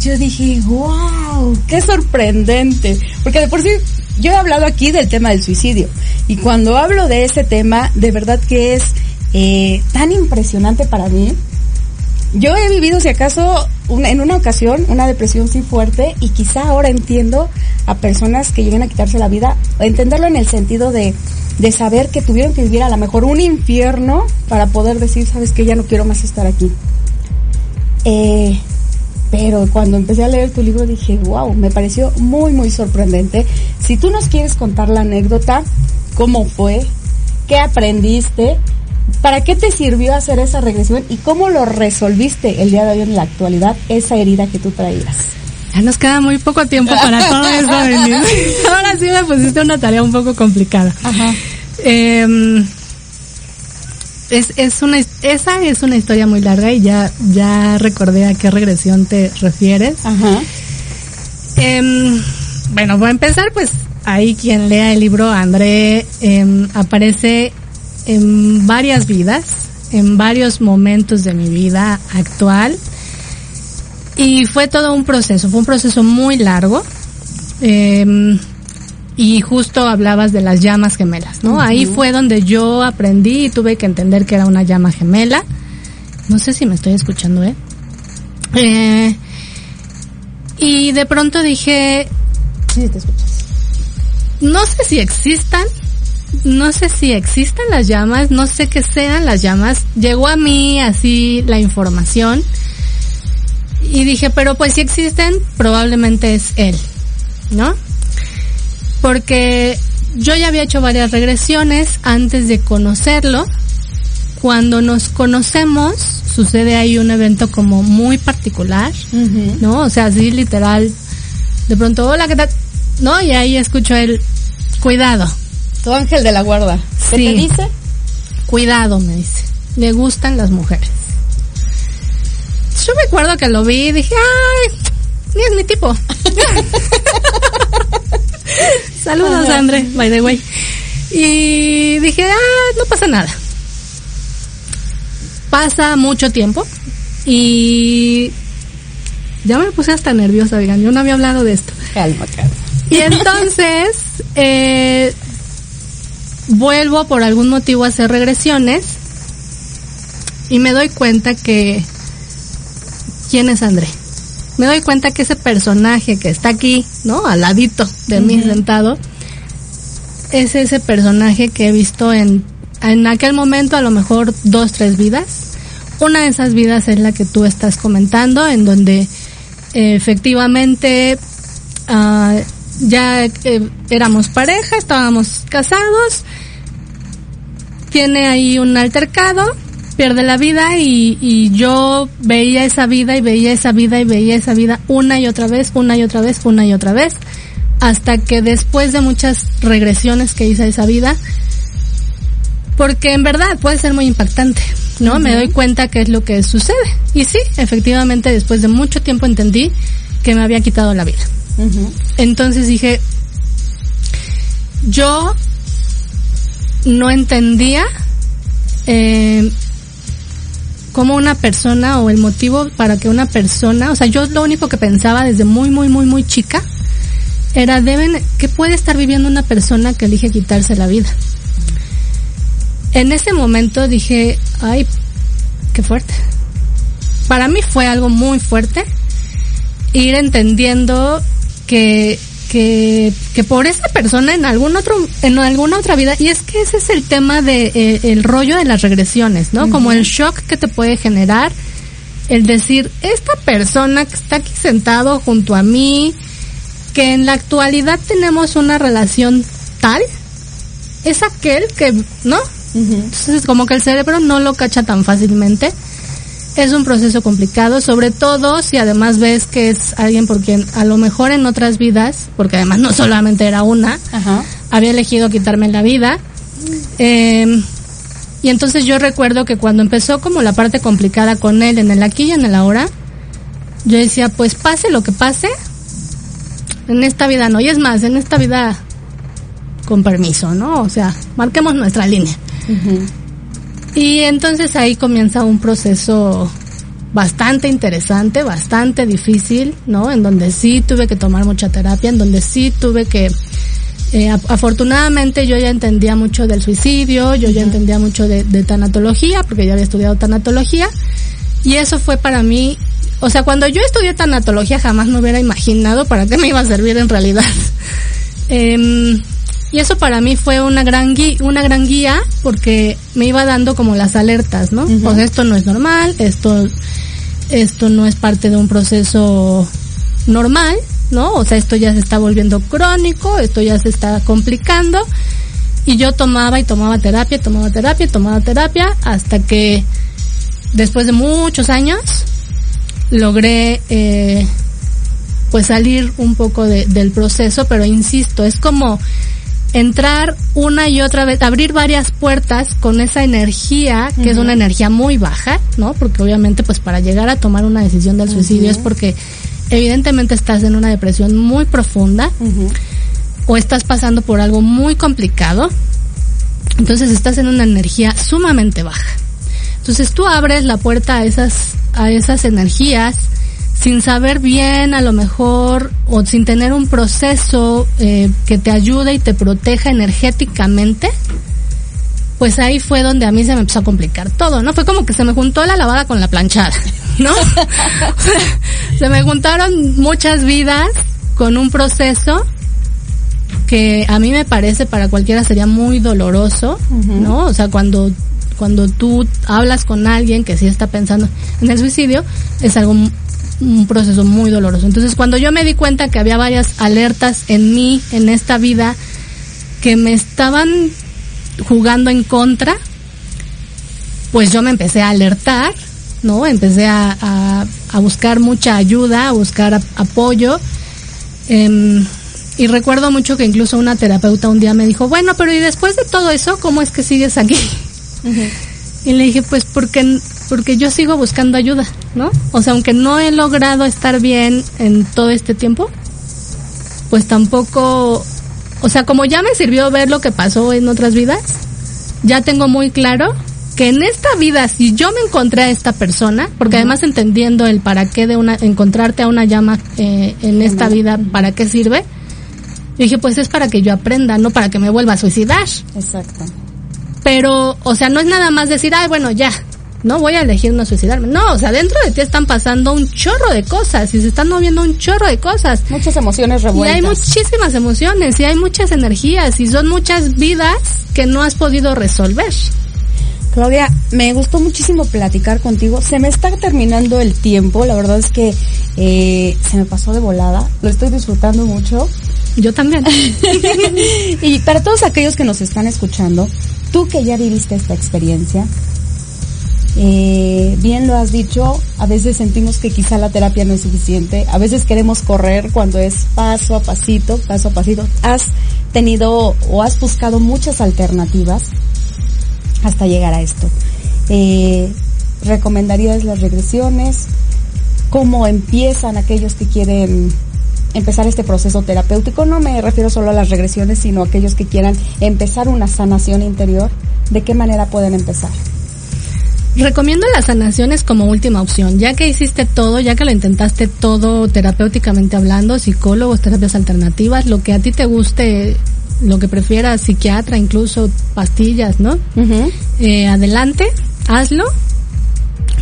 yo dije, wow, qué sorprendente. Porque de por sí, yo he hablado aquí del tema del suicidio. Y cuando hablo de ese tema, de verdad que es eh, tan impresionante para mí. Yo he vivido, si acaso, en una ocasión, una depresión sí fuerte y quizá ahora entiendo a personas que llegan a quitarse la vida, entenderlo en el sentido de, de saber que tuvieron que vivir a lo mejor un infierno para poder decir, sabes que ya no quiero más estar aquí. Eh, pero cuando empecé a leer tu libro dije, wow, me pareció muy, muy sorprendente. Si tú nos quieres contar la anécdota, cómo fue, qué aprendiste, para qué te sirvió hacer esa regresión y cómo lo resolviste el día de hoy en la actualidad, esa herida que tú traías. Ya nos queda muy poco tiempo para todo eso. Ahora sí me pusiste una tarea un poco complicada. Ajá. Eh, es, es una, esa es una historia muy larga y ya, ya recordé a qué regresión te refieres. Ajá. Em, bueno, voy a empezar, pues ahí quien lea el libro, André, em, aparece en varias vidas, en varios momentos de mi vida actual. Y fue todo un proceso, fue un proceso muy largo. Em, y justo hablabas de las llamas gemelas, ¿no? Ahí fue donde yo aprendí y tuve que entender que era una llama gemela. No sé si me estoy escuchando, ¿eh? Eh, y de pronto dije, Sí, te escuchas. no sé si existan, no sé si existan las llamas, no sé qué sean las llamas. Llegó a mí así la información y dije, pero pues si existen, probablemente es él, ¿no? Porque yo ya había hecho varias regresiones antes de conocerlo. Cuando nos conocemos, sucede ahí un evento como muy particular, ¿no? O sea, así literal, de pronto, hola, ¿qué tal? ¿No? Y ahí escucho el, cuidado. Tu ángel de la guarda. ¿Qué Sí. te dice? Cuidado, me dice. Le gustan las mujeres. Yo me acuerdo que lo vi y dije, ay, ni es mi tipo. Saludos, Ajá. Andre, by the way. Y dije, ah, no pasa nada. Pasa mucho tiempo y ya me puse hasta nerviosa, digan, yo no había hablado de esto. Calma, calma. Y entonces, eh, vuelvo por algún motivo a hacer regresiones y me doy cuenta que, ¿quién es André? Me doy cuenta que ese personaje que está aquí, ¿no? Al ladito de mí Ujú. sentado, es ese personaje que he visto en, en aquel momento a lo mejor dos, tres vidas. Una de esas vidas es la que tú estás comentando, en donde eh, efectivamente ah, ya eh, éramos pareja, estábamos casados, tiene ahí un altercado, pierde la vida y, y yo veía esa vida y veía esa vida y veía esa vida una y otra vez, una y otra vez, una y otra vez, hasta que después de muchas regresiones que hice a esa vida, porque en verdad puede ser muy impactante, ¿no? Me doy cuenta qué es lo que sucede. Y sí, efectivamente, después de mucho tiempo entendí que me había quitado la vida. Entonces dije, yo no entendía eh, cómo una persona o el motivo para que una persona, o sea, yo lo único que pensaba desde muy, muy, muy, muy chica era, deben, ¿qué puede estar viviendo una persona que elige quitarse la vida? En ese momento dije, ay, qué fuerte. Para mí fue algo muy fuerte ir entendiendo que, que, que por esa persona en algún otro, en alguna otra vida, y es que ese es el tema de, eh, el rollo de las regresiones, ¿no? Como el shock que te puede generar el decir, esta persona que está aquí sentado junto a mí, que en la actualidad tenemos una relación tal, es aquel que, ¿no? Entonces como que el cerebro no lo cacha tan fácilmente. Es un proceso complicado, sobre todo si además ves que es alguien por quien a lo mejor en otras vidas, porque además no solamente era una, había elegido quitarme la vida. Eh, y entonces yo recuerdo que cuando empezó como la parte complicada con él en el aquí y en el ahora, yo decía, pues pase lo que pase, en esta vida no. Y es más, en esta vida con permiso, ¿no? O sea, marquemos nuestra línea. Y entonces ahí comienza un proceso bastante interesante, bastante difícil, ¿no? En donde sí tuve que tomar mucha terapia, en donde sí tuve que... eh, af- afortunadamente yo ya entendía mucho del suicidio, yo ya entendía mucho de, de tanatología, porque ya había estudiado tanatología, y eso fue para mí, o sea, cuando yo estudié tanatología jamás me hubiera imaginado para qué me iba a servir en realidad. Em, y eso para mí fue una gran guía, una gran guía porque me iba dando como las alertas, ¿no? Sea, esto no es normal, esto, esto no es parte de un proceso normal, ¿no? O sea, esto ya se está volviendo crónico, esto ya se está complicando. Y yo tomaba y tomaba terapia, tomaba terapia, tomaba terapia, hasta que después de muchos años logré eh, pues salir un poco de- del proceso, pero insisto, es como entrar una y otra vez, abrir varias puertas con esa energía, que es una energía muy baja, ¿no? Porque obviamente pues para llegar a tomar una decisión del suicidio es porque evidentemente estás en una depresión muy profunda o estás pasando por algo muy complicado, entonces estás en una energía sumamente baja. Entonces tú abres la puerta a esas, a esas energías sin saber bien a lo mejor o sin tener un proceso eh, que te ayude y te proteja energéticamente, pues ahí fue donde a mí se me empezó a complicar todo, ¿no? Fue como que se me juntó la lavada con la planchada, ¿no? se me juntaron muchas vidas con un proceso que a mí me parece para cualquiera sería muy doloroso, ¿no? O sea, cuando cuando tú hablas con alguien que sí está pensando en el suicidio, es algo un proceso muy doloroso. Entonces, cuando yo me di cuenta que había varias alertas en mí, en esta vida, que me estaban jugando en contra, pues yo me empecé a alertar, ¿no? Empecé a, a, buscar mucha ayuda, a buscar apoyo. Eh, y recuerdo mucho que incluso una terapeuta un día me dijo, bueno, pero ¿y después de todo eso, cómo es que sigues aquí? Y le dije, pues porque, porque yo sigo buscando ayuda, ¿no? O sea, aunque no he logrado estar bien en todo este tiempo, pues tampoco, o sea, como ya me sirvió ver lo que pasó en otras vidas, ya tengo muy claro que en esta vida, si yo me encontré a esta persona, porque uh -huh. además entendiendo el para qué de una, encontrarte a una llama eh, en esta uh -huh. vida, para qué sirve, dije, pues es para que yo aprenda, no para que me vuelva a suicidar. Exacto. Pero, o sea, no es nada más decir, ay, bueno, ya, no voy a elegir no suicidarme. No, o sea, dentro de ti están pasando un chorro de cosas y se están moviendo un chorro de cosas. Muchas emociones revueltas. Y hay muchísimas emociones y hay muchas energías y son muchas vidas que no has podido resolver. Claudia, me gustó muchísimo platicar contigo. Se me está terminando el tiempo. La verdad es que eh, se me pasó de volada. Lo estoy disfrutando mucho. Yo también. y para todos aquellos que nos están escuchando, tú que ya viviste esta experiencia, eh, bien lo has dicho, a veces sentimos que quizá la terapia no es suficiente, a veces queremos correr cuando es paso a pasito, paso a pasito. Has tenido o has buscado muchas alternativas hasta llegar a esto. Eh, ¿Recomendarías las regresiones? ¿Cómo empiezan aquellos que quieren empezar este proceso terapéutico? No me refiero solo a las regresiones, sino a aquellos que quieran empezar una sanación interior. ¿De qué manera pueden empezar? Recomiendo las sanaciones como última opción, ya que hiciste todo, ya que lo intentaste todo terapéuticamente hablando, psicólogos, terapias alternativas, lo que a ti te guste, lo que prefieras, psiquiatra, incluso pastillas, ¿no? Uh -huh. eh, adelante, hazlo.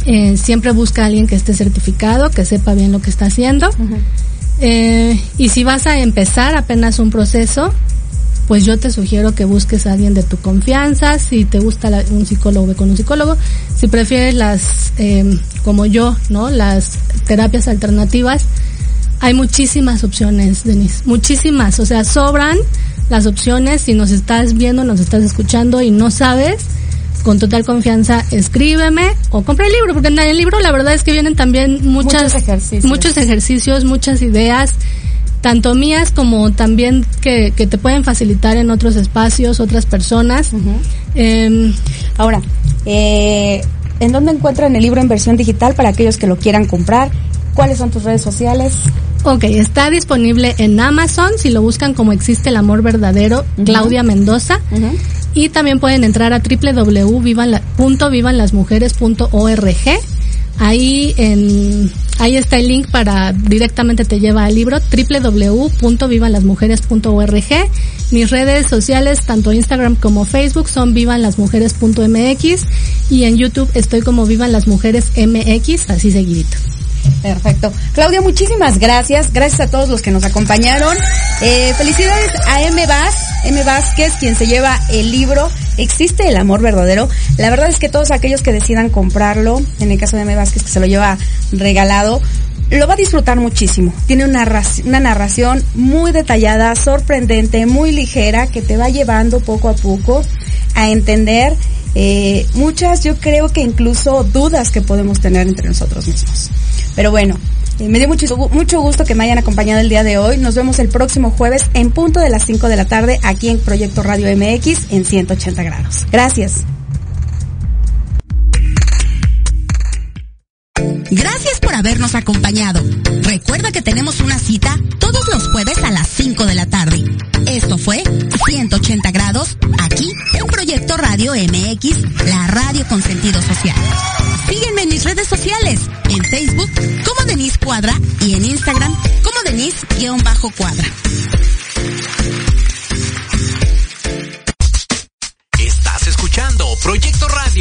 Eh, siempre busca a alguien que esté certificado, que sepa bien lo que está haciendo. Uh -huh. Eh, y si vas a empezar apenas un proceso, pues yo te sugiero que busques a alguien de tu confianza, si te gusta la, un psicólogo, ve con un psicólogo, si prefieres las, eh, como yo, ¿no? Las terapias alternativas, hay muchísimas opciones, Denise, muchísimas, o sea, sobran las opciones, si nos estás viendo, nos estás escuchando y no sabes, con total confianza escríbeme o compra el libro, porque en el libro la verdad es que vienen también muchas, muchos ejercicios, muchos ejercicios, muchas ideas, tanto mías como también que, que te pueden facilitar en otros espacios, otras personas. Uh -huh. eh, Ahora, eh, ¿en dónde encuentran el libro en versión digital para aquellos que lo quieran comprar? ¿Cuáles son tus redes sociales? Ok, está disponible en Amazon, si lo buscan como Existe el Amor Verdadero, uh -huh. Claudia Mendoza. Uh -huh. Y también pueden entrar a www.vivanlasmujeres.org. Ahí en ahí está el link para directamente te lleva al libro www.vivanlasmujeres.org. Mis redes sociales, tanto Instagram como Facebook, son vivanlasmujeres.mx y en YouTube estoy como Vivan las Mujeres MX, así seguidito. Perfecto. Claudia, muchísimas gracias. Gracias a todos los que nos acompañaron. Eh, felicidades a M. Vaz, M. Vázquez, quien se lleva el libro ¿Existe el amor verdadero? La verdad es que todos aquellos que decidan comprarlo, en el caso de M. Vázquez que se lo lleva regalado, lo va a disfrutar muchísimo. Tiene una, una narración muy detallada, sorprendente, muy ligera, que te va llevando poco a poco a entender eh, muchas, yo creo que incluso dudas que podemos tener entre nosotros mismos. Pero bueno, eh, me dio mucho, mucho gusto que me hayan acompañado el día de hoy. Nos vemos el próximo jueves en punto de las 5 de la tarde aquí en Proyecto Radio MX en 180 grados. Gracias. Gracias por habernos acompañado. Recuerda que tenemos una cita todos los jueves a las 5 de la tarde. Esto fue 180 grados aquí en Proyecto Radio MX, la radio con sentido social. Sígueme en mis redes sociales, en Facebook como Denise Cuadra y en Instagram como Denise-Cuadra. Estás escuchando Proyecto Radio.